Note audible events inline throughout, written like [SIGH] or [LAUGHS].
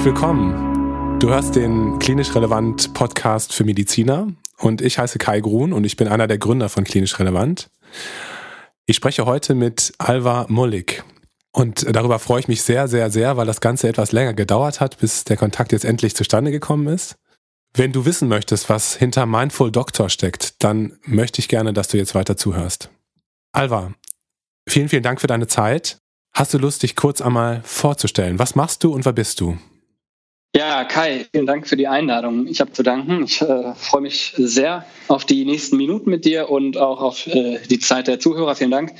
Herzlich willkommen. Du hörst den Klinisch Relevant Podcast für Mediziner und ich heiße Kai Grun und ich bin einer der Gründer von Klinisch Relevant. Ich spreche heute mit Alva Mullig und darüber freue ich mich sehr, sehr, sehr, weil das Ganze etwas länger gedauert hat, bis der Kontakt jetzt endlich zustande gekommen ist. Wenn du wissen möchtest, was hinter Mindful Doctor steckt, dann möchte ich gerne, dass du jetzt weiter zuhörst. Alva, vielen, vielen Dank für deine Zeit. Hast du Lust, dich kurz einmal vorzustellen? Was machst du und wer bist du? Ja, Kai, vielen Dank für die Einladung. Ich habe zu danken. Ich äh, freue mich sehr auf die nächsten Minuten mit dir und auch auf äh, die Zeit der Zuhörer. Vielen Dank,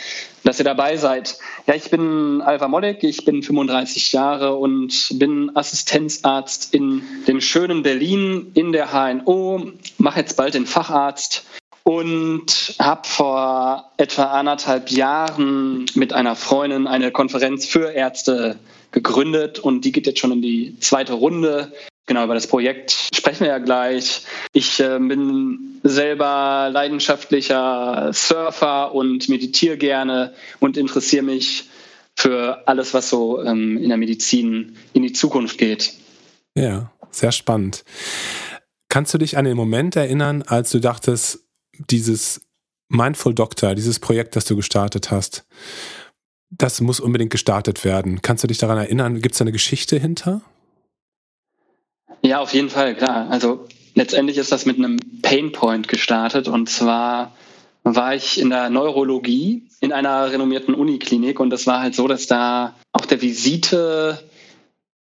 dass ihr dabei seid. Ja, ich bin Alva Mollek, ich bin 35 Jahre und bin Assistenzarzt in dem schönen Berlin in der HNO, mache jetzt bald den Facharzt und habe vor etwa anderthalb Jahren mit einer Freundin eine Konferenz für Ärzte gegründet und die geht jetzt schon in die zweite Runde. Genau, über das Projekt sprechen wir ja gleich. Ich äh, bin selber leidenschaftlicher Surfer und meditiere gerne und interessiere mich für alles, was so ähm, in der Medizin in die Zukunft geht. Ja, sehr spannend. Kannst du dich an den Moment erinnern, als du dachtest, dieses Mindful Doctor, dieses Projekt, das du gestartet hast, das muss unbedingt gestartet werden. Kannst du dich daran erinnern? Gibt es da eine Geschichte hinter? Ja, auf jeden Fall, klar. Also letztendlich ist das mit einem Painpoint gestartet und zwar war ich in der Neurologie in einer renommierten Uniklinik und das war halt so, dass da auf der Visite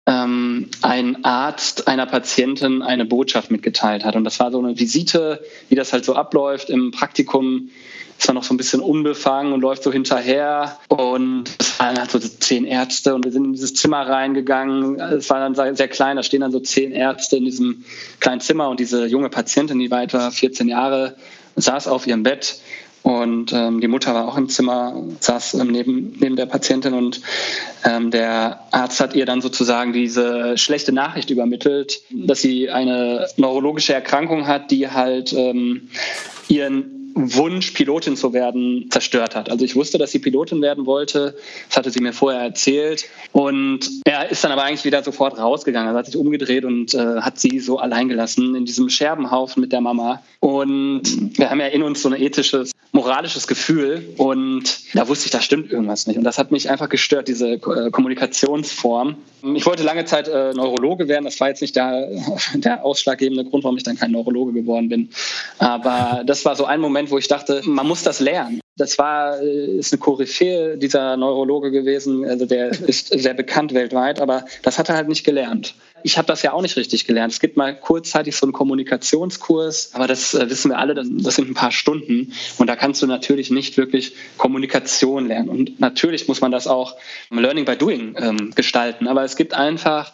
ähm, ein Arzt einer Patientin eine Botschaft mitgeteilt hat. Und das war so eine Visite, wie das halt so abläuft im Praktikum ist man noch so ein bisschen unbefangen und läuft so hinterher. Und es waren halt so zehn Ärzte und wir sind in dieses Zimmer reingegangen. Es war dann sehr klein, da stehen dann so zehn Ärzte in diesem kleinen Zimmer und diese junge Patientin, die war etwa 14 Jahre, saß auf ihrem Bett und ähm, die Mutter war auch im Zimmer, saß ähm, neben, neben der Patientin und ähm, der Arzt hat ihr dann sozusagen diese schlechte Nachricht übermittelt, dass sie eine neurologische Erkrankung hat, die halt ähm, ihren Wunsch, Pilotin zu werden, zerstört hat. Also ich wusste, dass sie Pilotin werden wollte. Das hatte sie mir vorher erzählt. Und er ist dann aber eigentlich wieder sofort rausgegangen. Er hat sich umgedreht und äh, hat sie so allein gelassen in diesem Scherbenhaufen mit der Mama. Und wir haben ja in uns so ein ethisches, moralisches Gefühl. Und da wusste ich, da stimmt irgendwas nicht. Und das hat mich einfach gestört, diese äh, Kommunikationsform. Ich wollte lange Zeit äh, Neurologe werden. Das war jetzt nicht der, [LAUGHS] der ausschlaggebende Grund, warum ich dann kein Neurologe geworden bin. Aber das war so ein Moment, Moment, wo ich dachte, man muss das lernen. Das war, äh, ist eine Koryphäe dieser Neurologe gewesen, also der ist sehr bekannt weltweit, aber das hat er halt nicht gelernt. Ich habe das ja auch nicht richtig gelernt. Es gibt mal kurzzeitig so einen Kommunikationskurs, aber das äh, wissen wir alle, das, sind ein paar Stunden und da kannst du natürlich nicht wirklich Kommunikation lernen. Und natürlich muss man das auch Learning by Doing ähm, gestalten, aber es gibt einfach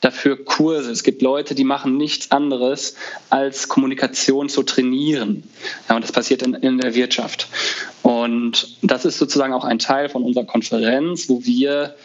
dafür Kurse. Es gibt Leute, die machen nichts anderes, als Kommunikation zu trainieren. Ja, und das passiert in, in der Wirtschaft. Und das ist sozusagen auch ein Teil von unserer Konferenz, wo wir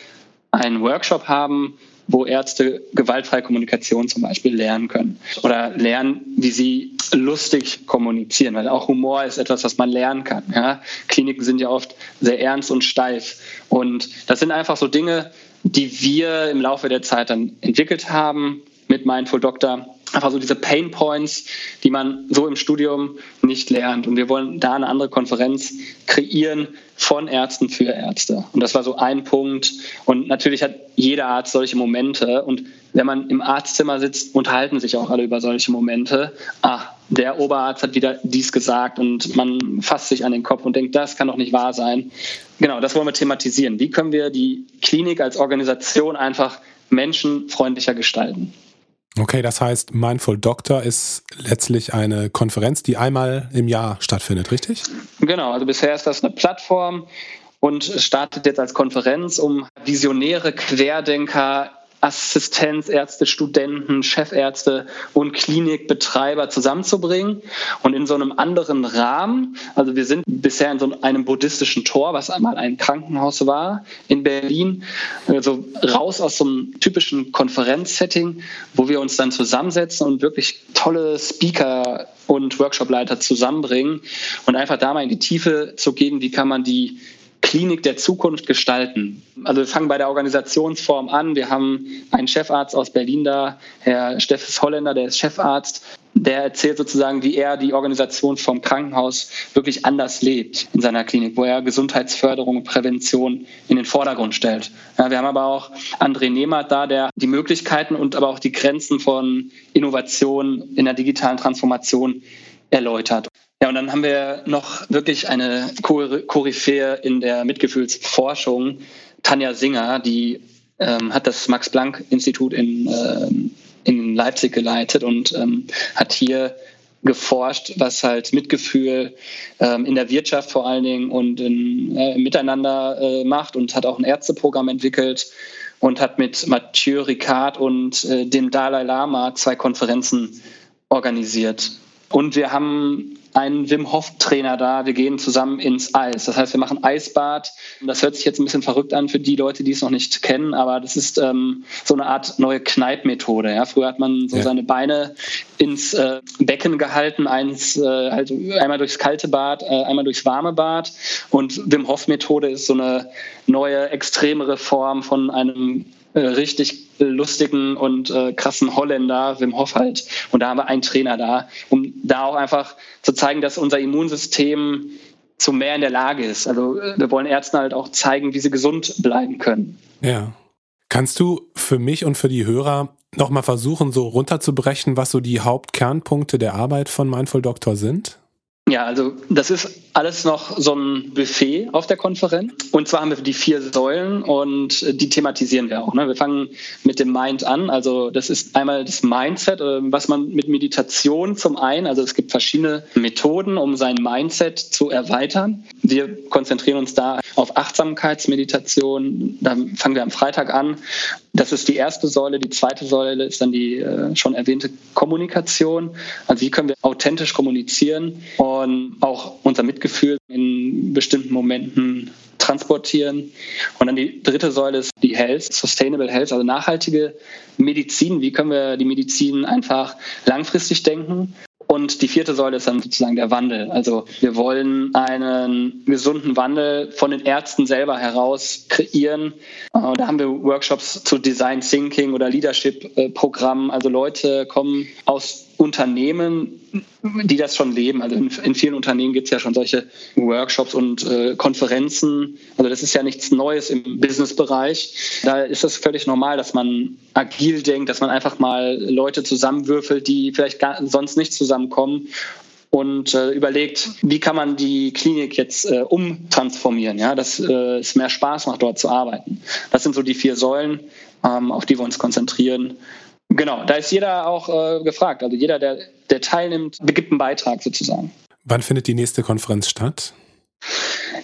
einen Workshop haben, wo Ärzte gewaltfreie Kommunikation zum Beispiel lernen können oder lernen, wie sie lustig kommunizieren, weil auch Humor ist etwas, was man lernen kann. Ja? Kliniken sind ja oft sehr ernst und steif und das sind einfach so Dinge, die wir im Laufe der Zeit dann entwickelt haben mit Mindful Doctor. Einfach so diese Pain Points, die man so im Studium nicht lernt. Und wir wollen da eine andere Konferenz kreieren von Ärzten für Ärzte. Und das war so ein Punkt. Und natürlich hat jeder Arzt solche Momente. Und wenn man im Arztzimmer sitzt, unterhalten sich auch alle über solche Momente. Ah, der Oberarzt hat wieder dies gesagt und man fasst sich an den Kopf und denkt, das kann doch nicht wahr sein. Genau, das wollen wir thematisieren. Wie können wir die Klinik als Organisation einfach menschenfreundlicher gestalten? Okay, das heißt, Mindful Doctor ist letztlich eine Konferenz, die einmal im Jahr stattfindet, richtig? Genau, also bisher ist das eine Plattform und startet jetzt als Konferenz, um Visionäre, Querdenker Assistenzärzte, Studenten, Chefärzte und Klinikbetreiber zusammenzubringen und in so einem anderen Rahmen. Also wir sind bisher in so einem buddhistischen Tor, was einmal ein Krankenhaus war in Berlin, also raus aus so einem typischen Konferenzsetting, wo wir uns dann zusammensetzen und wirklich tolle Speaker und Workshopleiter zusammenbringen und einfach da mal in die Tiefe zu gehen, wie kann man die Klinik der Zukunft gestalten. Also wir fangen bei der Organisationsform an. Wir haben einen Chefarzt aus Berlin da, Herr Steffes Holländer, der ist Chefarzt. Der erzählt sozusagen, wie er die Organisationsform Krankenhaus wirklich anders lebt in seiner Klinik, wo er Gesundheitsförderung und Prävention in den Vordergrund stellt. Ja, wir haben aber auch André Nehmert da, der die Möglichkeiten und aber auch die Grenzen von Innovation in der digitalen Transformation erläutert. Ja, und dann haben wir noch wirklich eine Koryphäe in der Mitgefühlsforschung, Tanja Singer, die ähm, hat das Max-Planck-Institut in, ähm, in Leipzig geleitet und ähm, hat hier geforscht, was halt Mitgefühl ähm, in der Wirtschaft vor allen Dingen und in, äh, miteinander äh, macht und hat auch ein Ärzteprogramm entwickelt und hat mit Mathieu Ricard und äh, dem Dalai Lama zwei Konferenzen organisiert. Und wir haben einen Wim Hof Trainer da. Wir gehen zusammen ins Eis. Das heißt, wir machen Eisbad. Das hört sich jetzt ein bisschen verrückt an für die Leute, die es noch nicht kennen, aber das ist ähm, so eine Art neue Kneippmethode. Ja? Früher hat man so ja. seine Beine ins äh, Becken gehalten, eins äh, halt einmal durchs kalte Bad, äh, einmal durchs warme Bad. Und Wim Hof Methode ist so eine neue, extremere Form von einem äh, richtig lustigen und äh, krassen Holländer, Wim Hof halt. Und da haben wir einen Trainer da, um da auch einfach zu zeigen, dass unser Immunsystem zu mehr in der Lage ist. Also wir wollen Ärzten halt auch zeigen, wie sie gesund bleiben können. Ja. Kannst du für mich und für die Hörer nochmal versuchen, so runterzubrechen, was so die Hauptkernpunkte der Arbeit von Mindful Doctor sind? Ja, also das ist alles noch so ein Buffet auf der Konferenz. Und zwar haben wir die vier Säulen und die thematisieren wir auch. Ne? Wir fangen mit dem Mind an. Also das ist einmal das Mindset, äh, was man mit Meditation zum einen, also es gibt verschiedene Methoden, um sein Mindset zu erweitern. Wir konzentrieren uns da auf Achtsamkeitsmeditation. Da fangen wir am Freitag an. Das ist die erste Säule. Die zweite Säule ist dann die äh, schon erwähnte Kommunikation. Also wie können wir authentisch kommunizieren und auch unser Mitgefühl in bestimmten Momenten transportieren. Und dann die dritte Säule ist die Health, Sustainable Health, also nachhaltige Medizin. Wie können wir die Medizin einfach langfristig denken und die vierte Säule ist dann sozusagen der Wandel. Also wir wollen einen gesunden Wandel von den Ärzten selber heraus kreieren. Äh, da haben wir Workshops zu Design Thinking oder Leadership-Programmen. Also Leute kommen aus Unternehmen, die das schon leben. Also in, in vielen Unternehmen gibt es ja schon solche Workshops und äh, Konferenzen. Also das ist ja nichts Neues im Businessbereich. Da ist es völlig normal, dass man agil denkt, dass man einfach mal Leute zusammenwürfelt, die vielleicht gar, sonst nicht zusammenkommen und äh, überlegt, wie kann man die Klinik jetzt äh, umtransformieren, ja, dass äh, es mehr Spaß macht, dort zu arbeiten. Das sind so die vier Säulen, ähm, auf die wir uns konzentrieren. Genau, da ist jeder auch äh, gefragt. Also jeder, der, der teilnimmt, begibt einen Beitrag sozusagen. Wann findet die nächste Konferenz statt?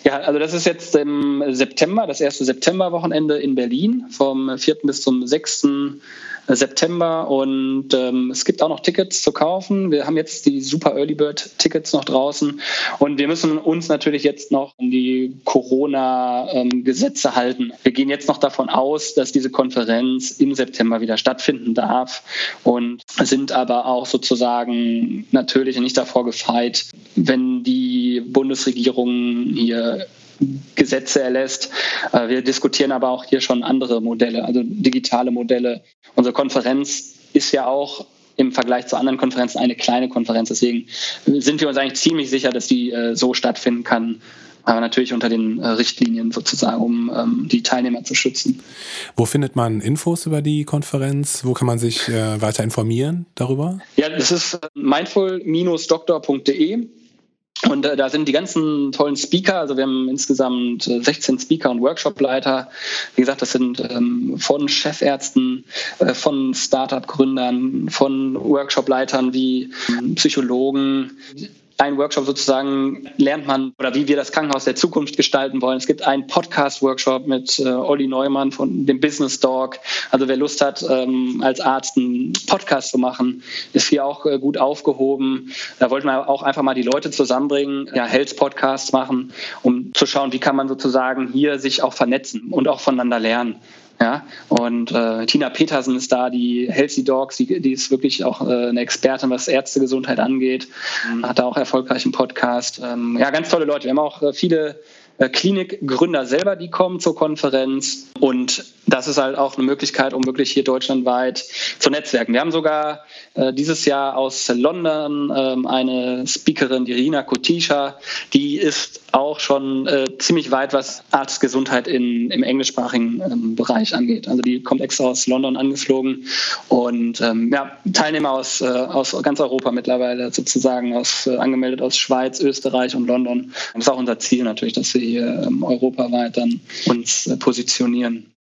Ja, also das ist jetzt im September, das erste Septemberwochenende in Berlin, vom 4. bis zum 6. September und ähm, es gibt auch noch Tickets zu kaufen. Wir haben jetzt die Super Early Bird Tickets noch draußen und wir müssen uns natürlich jetzt noch an die Corona-Gesetze ähm, halten. Wir gehen jetzt noch davon aus, dass diese Konferenz im September wieder stattfinden darf und sind aber auch sozusagen natürlich nicht davor gefeit, wenn die Bundesregierung hier Gesetze erlässt. Äh, wir diskutieren aber auch hier schon andere Modelle, also digitale Modelle. Unsere Konferenz ist ja auch im Vergleich zu anderen Konferenzen eine kleine Konferenz. Deswegen sind wir uns eigentlich ziemlich sicher, dass die äh, so stattfinden kann. Aber natürlich unter den äh, Richtlinien sozusagen, um ähm, die Teilnehmer zu schützen. Wo findet man Infos über die Konferenz? Wo kann man sich weiter informieren darüber? Ja, das ist mindful-doktor.de. Und äh, da sind die ganzen tollen Speaker, also wir haben insgesamt 16 äh, Speaker und Workshopleiter. Wie gesagt, das sind ähm, von Chefärzten, äh, von Startup-Gründern, von Workshopleitern wie ähm, Psychologen, ein Workshop sozusagen lernt man oder wie wir das Krankenhaus der Zukunft gestalten wollen. Es gibt einen Podcast-Workshop mit äh, Olli Neumann von dem Business Dog. Also wer Lust hat, ähm, als Arzt einen Podcast zu machen, ist hier auch äh, gut aufgehoben. Da wollten wir auch einfach mal die Leute zusammenbringen, ja, Health-Podcasts machen, um zu schauen, wie kann man sozusagen hier sich auch vernetzen und auch voneinander lernen. Ja, und äh, Tina Petersen ist da, die Healthy Dogs, die, die ist wirklich auch äh, eine Expertin, was Ärztegesundheit angeht. Mhm. Hat da auch erfolgreichen Podcast. Ähm, ja, ganz tolle Leute. Wir haben auch äh, viele äh, Klinikgründer selber, die kommen zur Konferenz. Und das ist halt auch eine Möglichkeit, um wirklich hier deutschlandweit zu netzwerken. Wir haben sogar äh, dieses Jahr aus London ähm, eine Speakerin, die Rina Kotisha, die ist auch schon äh, ziemlich weit, was Arztgesundheit in, im englischsprachigen ähm, Bereich angeht. Also die kommt extra aus London angeflogen und ähm, ja, Teilnehmer aus, äh, aus ganz Europa mittlerweile sozusagen, aus, äh, angemeldet aus Schweiz, Österreich und London. Das ist auch unser Ziel natürlich, dass wir hier ähm, europaweit dann uns äh, positionieren.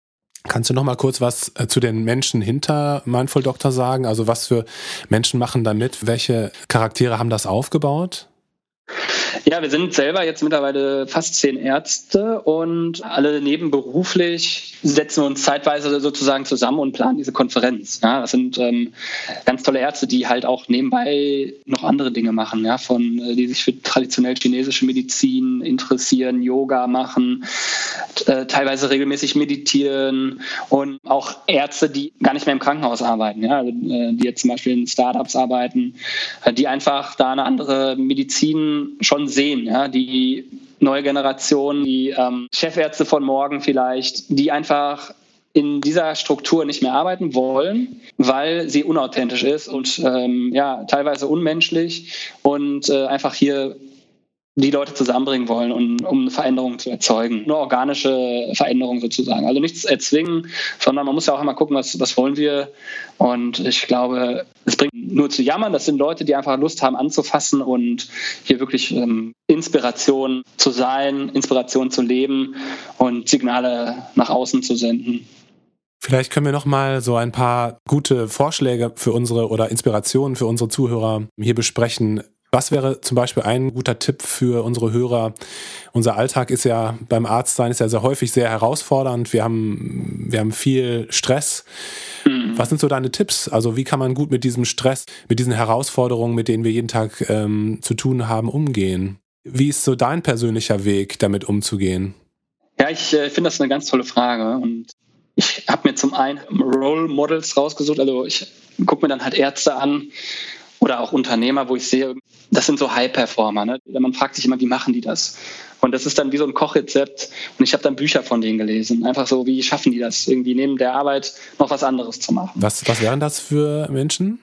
Kannst du noch mal kurz was äh, zu den Menschen hinter Mindful Doctor sagen? Also was für Menschen machen da mit? Welche Charaktere haben das aufgebaut? Ja, wir sind selber jetzt mittlerweile fast zehn Ärzte und alle nebenberuflich setzen uns zeitweise sozusagen zusammen und planen diese Konferenz. Ja, das sind ähm, ganz tolle Ärzte, die halt auch nebenbei noch andere Dinge machen, ja, von äh, die sich für traditionell chinesische Medizin interessieren, Yoga machen, äh, teilweise regelmäßig meditieren und auch Ärzte, die gar nicht mehr im Krankenhaus arbeiten, ja, also, äh, die jetzt zum Beispiel in Startups arbeiten, äh, die einfach da eine andere Medizin schon sehen, ja, die neue Generation, die ähm, Chefärzte von morgen vielleicht, die einfach in dieser Struktur nicht mehr arbeiten wollen, weil sie unauthentisch ist und ähm, ja teilweise unmenschlich und äh, einfach hier die Leute zusammenbringen wollen, um, um eine Veränderung zu erzeugen. Nur organische Veränderung sozusagen. Also nichts erzwingen, sondern man muss ja auch immer gucken, was, was wollen wir. Und ich glaube, es bringt nur zu jammern. Das sind Leute, die einfach Lust haben anzufassen und hier wirklich ähm, Inspiration zu sein, Inspiration zu leben und Signale nach außen zu senden. Vielleicht können wir noch mal so ein paar gute Vorschläge für unsere oder Inspirationen für unsere Zuhörer hier besprechen, was wäre zum Beispiel ein guter Tipp für unsere Hörer? Unser Alltag ist ja beim Arztsein ist ja sehr häufig sehr herausfordernd. Wir haben, wir haben viel Stress. Mhm. Was sind so deine Tipps? Also wie kann man gut mit diesem Stress, mit diesen Herausforderungen, mit denen wir jeden Tag ähm, zu tun haben, umgehen? Wie ist so dein persönlicher Weg, damit umzugehen? Ja, ich äh, finde das eine ganz tolle Frage und ich habe mir zum einen Role Models rausgesucht. Also ich gucke mir dann halt Ärzte an, oder auch Unternehmer, wo ich sehe, das sind so High-Performer. Ne? Man fragt sich immer, wie machen die das? Und das ist dann wie so ein Kochrezept. Und ich habe dann Bücher von denen gelesen. Einfach so, wie schaffen die das, irgendwie neben der Arbeit noch was anderes zu machen. Was, was wären das für Menschen?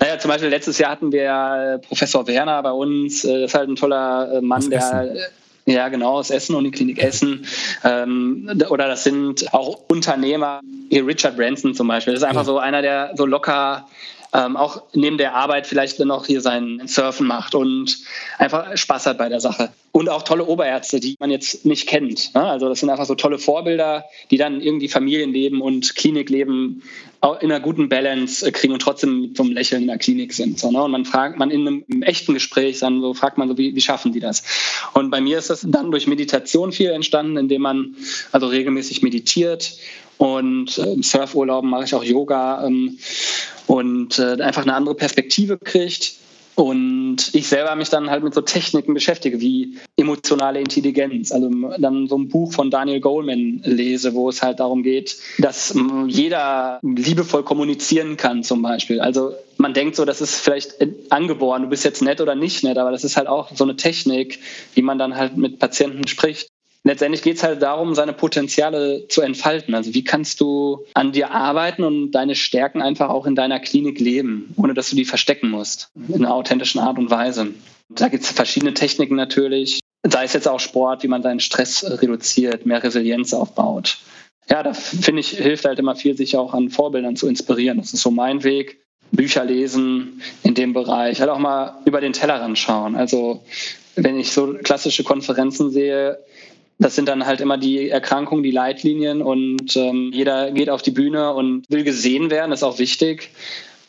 Naja, zum Beispiel letztes Jahr hatten wir Professor Werner bei uns. Äh, das ist halt ein toller äh, Mann, der ja, genau, aus Essen und die Klinik Essen. Ähm, oder das sind auch Unternehmer, hier Richard Branson zum Beispiel. Das ist einfach ja. so einer, der so locker ähm, auch neben der Arbeit vielleicht dann noch hier sein Surfen macht und einfach Spaß hat bei der Sache. Und auch tolle Oberärzte, die man jetzt nicht kennt. Ne? Also das sind einfach so tolle Vorbilder, die dann irgendwie Familienleben und Klinikleben in einer guten Balance äh, kriegen und trotzdem einem Lächeln in der Klinik sind. Ne? Und man fragt, man in einem, echten Gespräch dann so fragt man so, wie, wie schaffen die das? Und bei mir ist das dann durch Meditation viel entstanden, indem man also regelmäßig meditiert und äh, Surfurlauben mache ich auch Yoga ähm, und äh, einfach eine andere Perspektive kriegt. Und ich selber mich dann halt mit so Techniken beschäftige, wie emotionale Intelligenz. Also dann so ein Buch von Daniel Goleman lese, wo es halt darum geht, dass jeder liebevoll kommunizieren kann zum Beispiel. Also man denkt so, das ist vielleicht angeboren, du bist jetzt nett oder nicht nett, aber das ist halt auch so eine Technik, wie man dann halt mit Patienten spricht letztendlich geht es halt darum, seine Potenziale zu entfalten. Also wie kannst du an dir arbeiten und deine Stärken einfach auch in deiner Klinik leben, ohne dass du die verstecken musst, in einer authentischen Art und Weise. Da gibt es verschiedene Techniken natürlich, sei es jetzt auch Sport, wie man seinen Stress reduziert, mehr Resilienz aufbaut. Ja, da finde ich, hilft halt immer viel, sich auch an Vorbildern zu inspirieren. Das ist so mein Weg. Bücher lesen in dem Bereich, halt auch mal über den Tellerrand schauen. Also wenn ich so klassische Konferenzen sehe, das sind dann halt immer die Erkrankungen, die Leitlinien und ähm, jeder geht auf die Bühne und will gesehen werden, ist auch wichtig.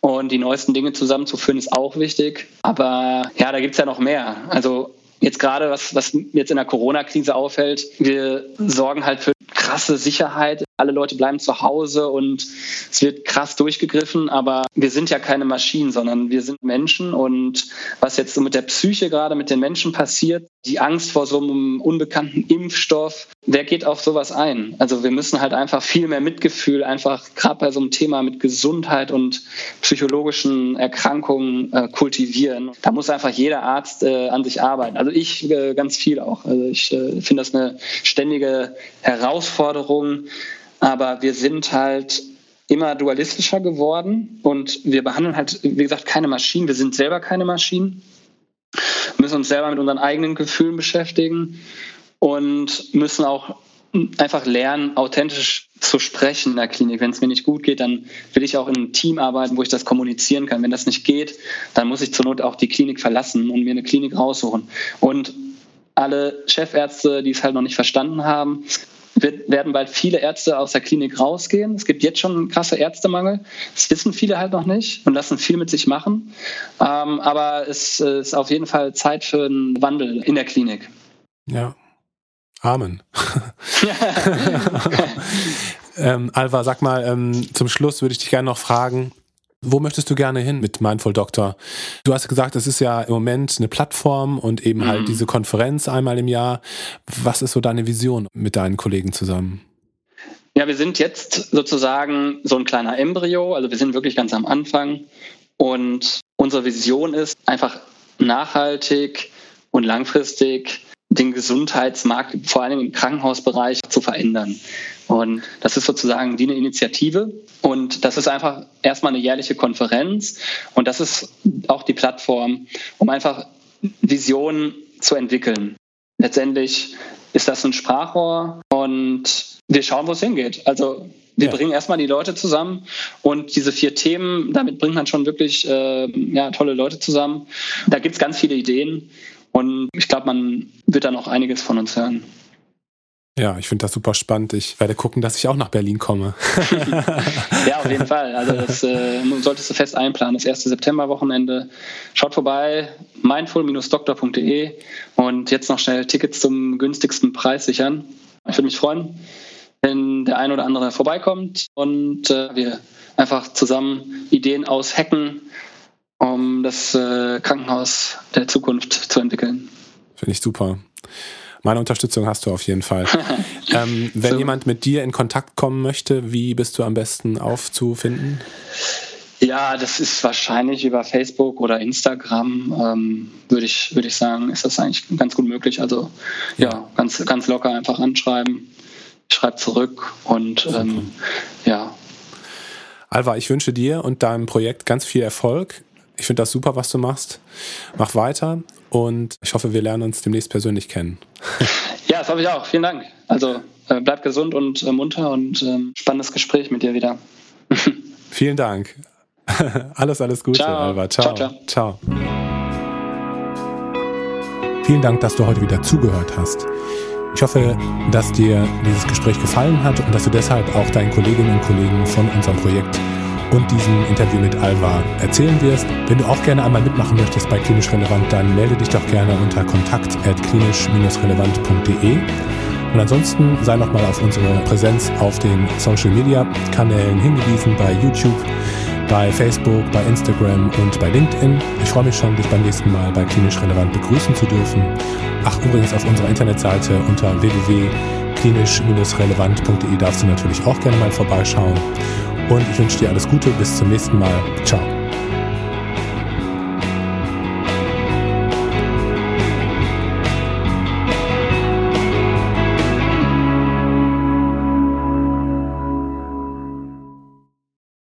Und die neuesten Dinge zusammenzuführen ist auch wichtig. Aber ja, da gibt es ja noch mehr. Also jetzt gerade, was, was jetzt in der Corona-Krise auffällt, wir sorgen halt für krasse Sicherheit. Alle Leute bleiben zu Hause und es wird krass durchgegriffen, aber wir sind ja keine Maschinen, sondern wir sind Menschen und was jetzt so mit der Psyche gerade mit den Menschen passiert, die Angst vor so einem unbekannten Impfstoff, wer geht auf sowas ein? Also wir müssen halt einfach viel mehr Mitgefühl, einfach gerade bei so einem Thema mit Gesundheit und psychologischen Erkrankungen äh, kultivieren. Da muss einfach jeder Arzt äh, an sich arbeiten. Also ich äh, ganz viel auch. Also ich äh, finde das eine ständige Herausforderung, aber wir sind halt immer dualistischer geworden und wir behandeln halt, wie gesagt, keine Maschinen. Wir sind selber keine Maschinen. Müssen uns selber mit unseren eigenen Gefühlen beschäftigen und müssen auch einfach lernen, authentisch zu sprechen in der Klinik. Wenn es mir nicht gut geht, dann will ich auch in einem Team arbeiten, wo ich das kommunizieren kann. Wenn das nicht geht, dann muss ich zur Not auch die Klinik verlassen und mir eine Klinik raussuchen. Und alle Chefärzte, die es halt noch nicht verstanden haben, wird, werden bald viele Ärzte aus der Klinik rausgehen. Es gibt jetzt schon einen krassen Ärztemangel. Das wissen viele halt noch nicht und lassen viel mit sich machen. Ähm, aber es ist auf jeden Fall Zeit für einen Wandel in der Klinik. Ja. Amen. [LAUGHS] [LAUGHS] ähm, Alva, sag mal, ähm, zum Schluss würde ich dich gerne noch fragen, wo möchtest du gerne hin mit Mindful Doctor? Du hast gesagt, es ist ja im Moment eine Plattform und eben halt mhm. halt diese Konferenz einmal im Jahr. Was ist so deine Vision mit deinen Kollegen zusammen? Ja, wir sind jetzt sozusagen so ein kleiner Embryo, also wir sind wirklich ganz am Anfang und unsere Vision ist einfach nachhaltig und langfristig den Gesundheitsmarkt, vor allem im Krankenhausbereich, zu verändern. Und das ist sozusagen die eine Initiative. Und das ist einfach erstmal eine jährliche Konferenz. Und das ist auch die Plattform, um einfach Visionen zu entwickeln. Letztendlich ist das ein Sprachrohr und wir schauen, wo es hingeht. Also wir ja. bringen erstmal die Leute zusammen und diese vier Themen, damit bringt man schon wirklich äh, ja, tolle Leute zusammen. Da gibt es ganz viele Ideen und ich glaube, man wird da noch einiges von uns hören. Ja, ich finde das super spannend. Ich werde gucken, dass ich auch nach Berlin komme. [LAUGHS] ja, auf jeden Fall. Also das äh, solltest du fest einplanen. Das erste Septemberwochenende. Schaut vorbei, mindful-doktor.de und jetzt noch schnell Tickets zum günstigsten Preis sichern. Ich würde mich freuen, wenn der ein oder andere vorbeikommt und äh, wir einfach zusammen Ideen aushacken, um das äh, Krankenhaus der Zukunft zu entwickeln. Finde ich super. Meine Unterstützung hast du auf jeden Fall. [LAUGHS] ähm, wenn so. jemand mit dir in Kontakt kommen möchte, wie bist du am besten aufzufinden? Ja, das ist wahrscheinlich über Facebook oder Instagram, ähm, würde ich, würd ich sagen, ist das eigentlich ganz gut möglich. Also ja, ja ganz, ganz locker einfach anschreiben. Ich schreibe zurück und ähm, ja. Alva, ich wünsche dir und deinem Projekt ganz viel Erfolg. Ich finde das super, was du machst. Mach weiter und ich hoffe, wir lernen uns demnächst persönlich kennen. [LAUGHS] Ja, das hoffe ich auch. Vielen Dank. Also äh, bleib gesund und äh, munter und äh, spannendes Gespräch mit dir wieder. [LAUGHS] Vielen Dank. [LAUGHS] alles, alles Gute, ciao. Albert. Ciao. ciao, ciao. Vielen Dank, dass du heute wieder zugehört hast. Ich hoffe, dass dir dieses Gespräch gefallen hat und dass du deshalb auch deinen Kolleginnen und Kollegen von unserem Projekt und diesem Interview mit Alva erzählen wirst. Wenn du auch gerne einmal mitmachen möchtest bei Klinisch Relevant, dann melde dich doch gerne unter kontakt.klinisch-relevant.de. Und ansonsten sei nochmal auf unsere Präsenz auf den Social Media Kanälen hingewiesen, bei YouTube, bei Facebook, bei Instagram und bei LinkedIn. Ich freue mich schon, dich beim nächsten Mal bei Klinisch Relevant begrüßen zu dürfen. Ach, übrigens auf unserer Internetseite unter www.klinisch-relevant.de darfst du natürlich auch gerne mal vorbeischauen. Und ich wünsche dir alles Gute. Bis zum nächsten Mal. Ciao.